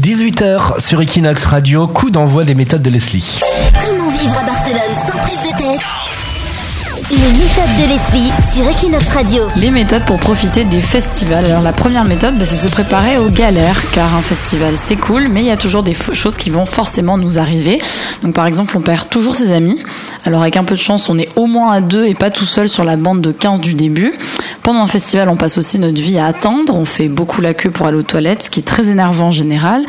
18h sur Equinox Radio, coup d'envoi des méthodes de Leslie. Les méthodes de Leslie sur Equinox Radio. Les méthodes pour profiter des festivals. Alors la première méthode, bah, c'est se préparer aux galères, car un festival c'est cool, mais il y a toujours des choses qui vont forcément nous arriver. Donc par exemple, on perd toujours ses amis. Alors avec un peu de chance, on est au moins à deux et pas tout seul sur la bande de 15 du début. Pendant un festival, on passe aussi notre vie à attendre. On fait beaucoup la queue pour aller aux toilettes, ce qui est très énervant en général.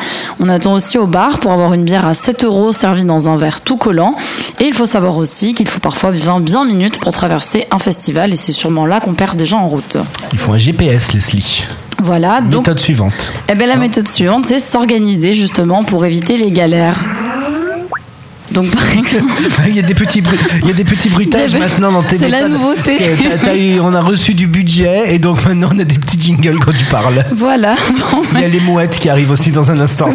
On attend aussi au bar pour avoir une bière à 7 euros servie dans un verre tout collant. Et il faut savoir aussi qu'il faut parfois 20 bien minutes pour traverser un festival et c'est sûrement là qu'on perd des gens en route. Il faut un GPS, Leslie. Voilà, donc Méthode suivante. eh ben, la méthode suivante, c'est s'organiser justement pour éviter les galères. Donc par exemple, Il y a des petits, il y a des petits bruitages maintenant dans tes c'est la nouveauté. On a reçu du budget et donc maintenant on a des petits jingles quand tu parles. voilà. Bon, Il y a les mouettes qui arrivent aussi dans un instant.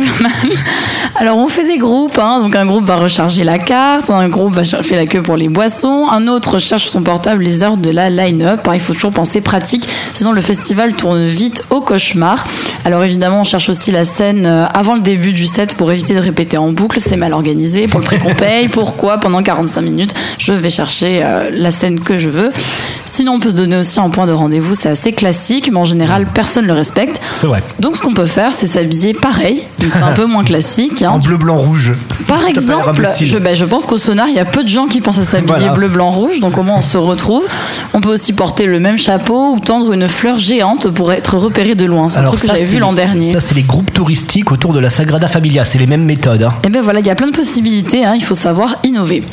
Alors on fait des groupes, hein. donc un groupe va recharger la carte, un groupe va chercher la queue pour les boissons, un autre cherche son portable les heures de la line-up. Alors, Il faut toujours penser pratique, sinon le festival tourne vite au cauchemar. Alors évidemment on cherche aussi la scène euh, avant le début du set pour éviter de répéter en boucle, c'est mal organisé. Pour le prix qu'on paye, pourquoi pendant 45 minutes je vais chercher euh, la scène que je veux. Sinon on peut se donner aussi un point de rendez-vous, c'est assez classique, mais en général personne le respecte. C'est vrai. Donc ce qu'on peut faire, c'est s'habiller pareil, donc c'est un peu moins classique. hein. En bleu, blanc, rouge. Par exemple, je, ben, je pense qu'au sonar, il y a peu de gens qui pensent à s'habiller Voilà. bleu, blanc, rouge, donc au moins on se retrouve. On peut aussi porter le même chapeau ou tendre une fleur géante pour être repéré de loin. C'est un truc que j'avais vu l'an dernier. Ça, c'est les groupes touristiques autour de la Sagrada Familia. C'est les mêmes méthodes. hein. Et ben voilà, il y a plein de possibilités, hein, il faut savoir innover.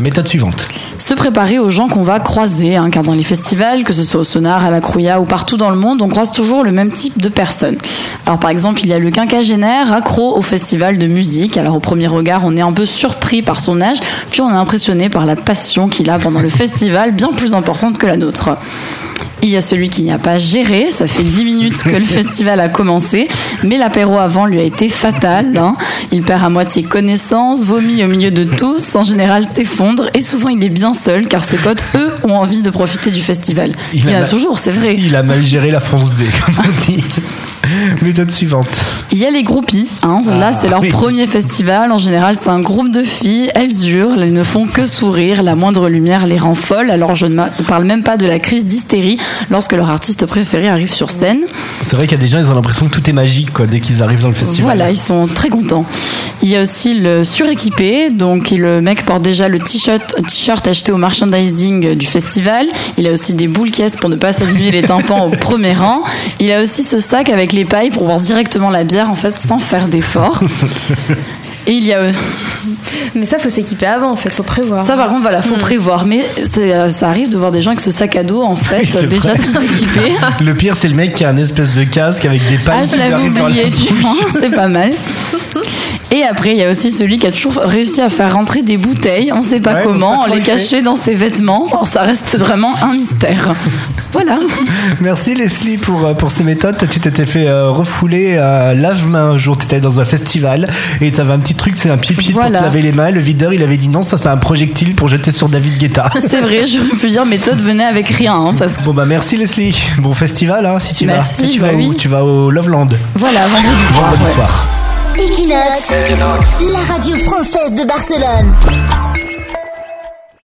Méthode suivante. Se préparer aux gens qu'on va croiser, hein, car dans les festivals, que ce soit au Sonar, à la Crouilla ou partout dans le monde, on croise toujours le même type de personnes. Alors par exemple, il y a le quinquagénaire accro au festival de musique. Alors au premier regard, on est un peu surpris par son âge, puis on est impressionné par la passion qu'il a pendant le festival, bien plus importante que la nôtre. Il y a celui qui n'y a pas géré, ça fait 10 minutes que le festival a commencé, mais l'apéro avant lui a été fatal. hein. Il perd à moitié connaissance, vomit au milieu de tous, en général s'effondre, et souvent il est bien seul car ses potes, eux, ont envie de profiter du festival. Il, y en a toujours, c'est vrai. Il a mal géré la fonce D, comme on dit. Méthode suivante. Il y a les groupies, hein. là Ah, c'est leur oui. premier festival, en général c'est un groupe de filles, elles hurlent, elles ne font que sourire, la moindre lumière les rend folles, alors je ne parle même pas de la crise d'hystérie lorsque leur artiste préféré arrive sur scène. C'est vrai qu'il y a des gens, ils ont l'impression que tout est magique quoi, dès qu'ils arrivent dans le festival. Voilà, ils sont très contents. Il y a aussi le suréquipé, donc le mec porte déjà le t-shirt, t-shirt acheté au merchandising du festival. Il a aussi des boules caisses pour ne pas s'abîmer les tympans au premier rang. Il a aussi ce sac avec les pailles pour boire directement la bière en fait sans faire d'effort. Et il y a Mais ça, faut s'équiper avant, en fait, faut prévoir. ça par contre voilà, faut prévoir. Mais euh, ça arrive de voir des gens avec ce sac à dos en fait Oui, déjà vrai. tout équipé. Le pire, c'est le mec qui a un espèce de casque avec des pailles Ah, je l'avais oublié, tu c'est pas mal. Et après, il y a aussi celui qui a toujours réussi à faire rentrer des bouteilles, on sait pas Ouais, comment, pas les cacher dans ses vêtements. Alors, ça reste vraiment un mystère. Voilà. Merci Leslie pour, euh, pour ces méthodes. Tu t'étais fait euh, refouler un lave-main un jour. Tu étais dans un festival et tu avais un petit truc, c'est un pipi pour Voilà. te laver les mains. Le videur, il avait dit non, ça c'est un projectile pour jeter sur David Guetta. C'est vrai, j'aurais pu dire méthode venait avec rien, hein, parce que Bon bah merci Leslie. Bon festival hein, si tu Merci, vas. Tu bah vas où. Tu vas au Loveland. voilà, vendredi soir. Vendredi ouais. Equinox, la radio française de Barcelone.